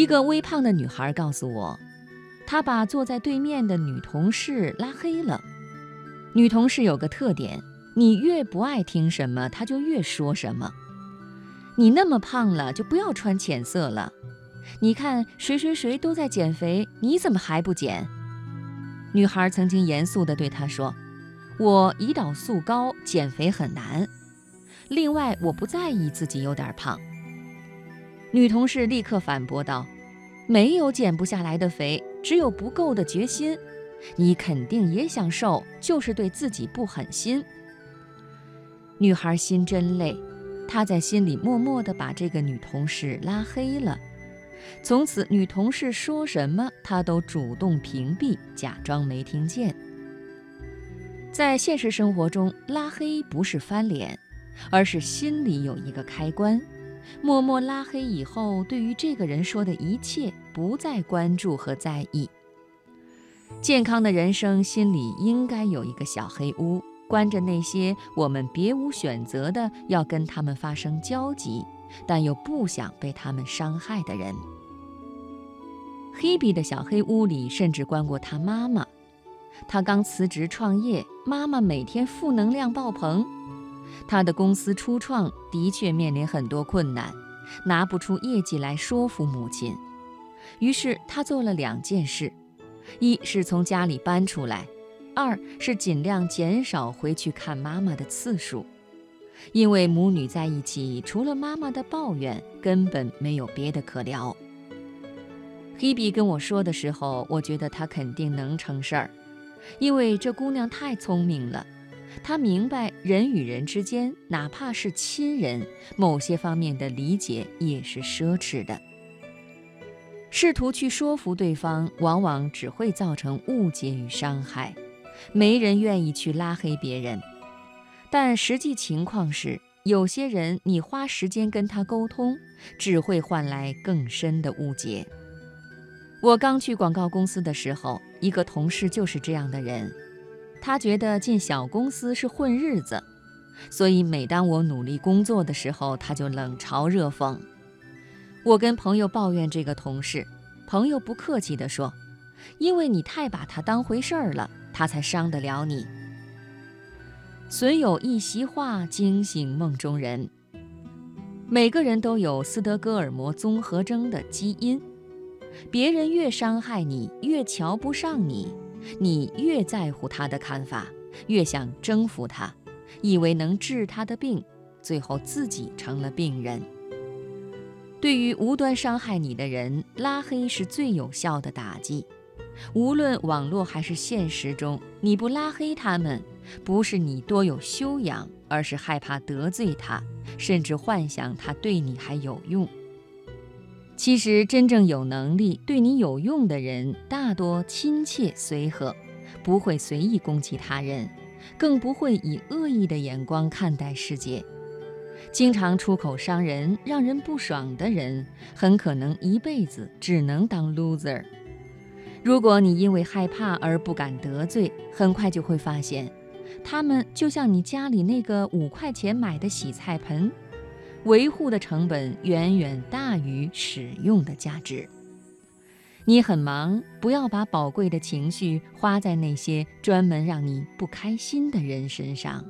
一个微胖的女孩告诉我，她把坐在对面的女同事拉黑了。女同事有个特点，你越不爱听什么，她就越说什么。你那么胖了，就不要穿浅色了。你看谁谁谁都在减肥，你怎么还不减？女孩曾经严肃地对他说：“我胰岛素高，减肥很难。另外，我不在意自己有点胖。”女同事立刻反驳道：“没有减不下来的肥，只有不够的决心。你肯定也想瘦，就是对自己不狠心。”女孩心真累，她在心里默默地把这个女同事拉黑了。从此，女同事说什么，她都主动屏蔽，假装没听见。在现实生活中，拉黑不是翻脸，而是心里有一个开关。默默拉黑以后，对于这个人说的一切不再关注和在意。健康的人生心里应该有一个小黑屋，关着那些我们别无选择的要跟他们发生交集，但又不想被他们伤害的人。黑比的小黑屋里甚至关过他妈妈。他刚辞职创业，妈妈每天负能量爆棚。他的公司初创的确面临很多困难，拿不出业绩来说服母亲。于是他做了两件事：一是从家里搬出来，二是尽量减少回去看妈妈的次数。因为母女在一起，除了妈妈的抱怨，根本没有别的可聊。黑比跟我说的时候，我觉得她肯定能成事儿，因为这姑娘太聪明了。他明白人与人之间，哪怕是亲人，某些方面的理解也是奢侈的。试图去说服对方，往往只会造成误解与伤害。没人愿意去拉黑别人，但实际情况是，有些人你花时间跟他沟通，只会换来更深的误解。我刚去广告公司的时候，一个同事就是这样的人。他觉得进小公司是混日子，所以每当我努力工作的时候，他就冷嘲热讽。我跟朋友抱怨这个同事，朋友不客气地说：“因为你太把他当回事儿了，他才伤得了你。”损有一席话，惊醒梦中人。每个人都有斯德哥尔摩综合征的基因。别人越伤害你，越瞧不上你，你越在乎他的看法，越想征服他，以为能治他的病，最后自己成了病人。对于无端伤害你的人，拉黑是最有效的打击。无论网络还是现实中，你不拉黑他们，不是你多有修养，而是害怕得罪他，甚至幻想他对你还有用。其实，真正有能力、对你有用的人，大多亲切随和，不会随意攻击他人，更不会以恶意的眼光看待世界。经常出口伤人、让人不爽的人，很可能一辈子只能当 loser。如果你因为害怕而不敢得罪，很快就会发现，他们就像你家里那个五块钱买的洗菜盆。维护的成本远远大于使用的价值。你很忙，不要把宝贵的情绪花在那些专门让你不开心的人身上。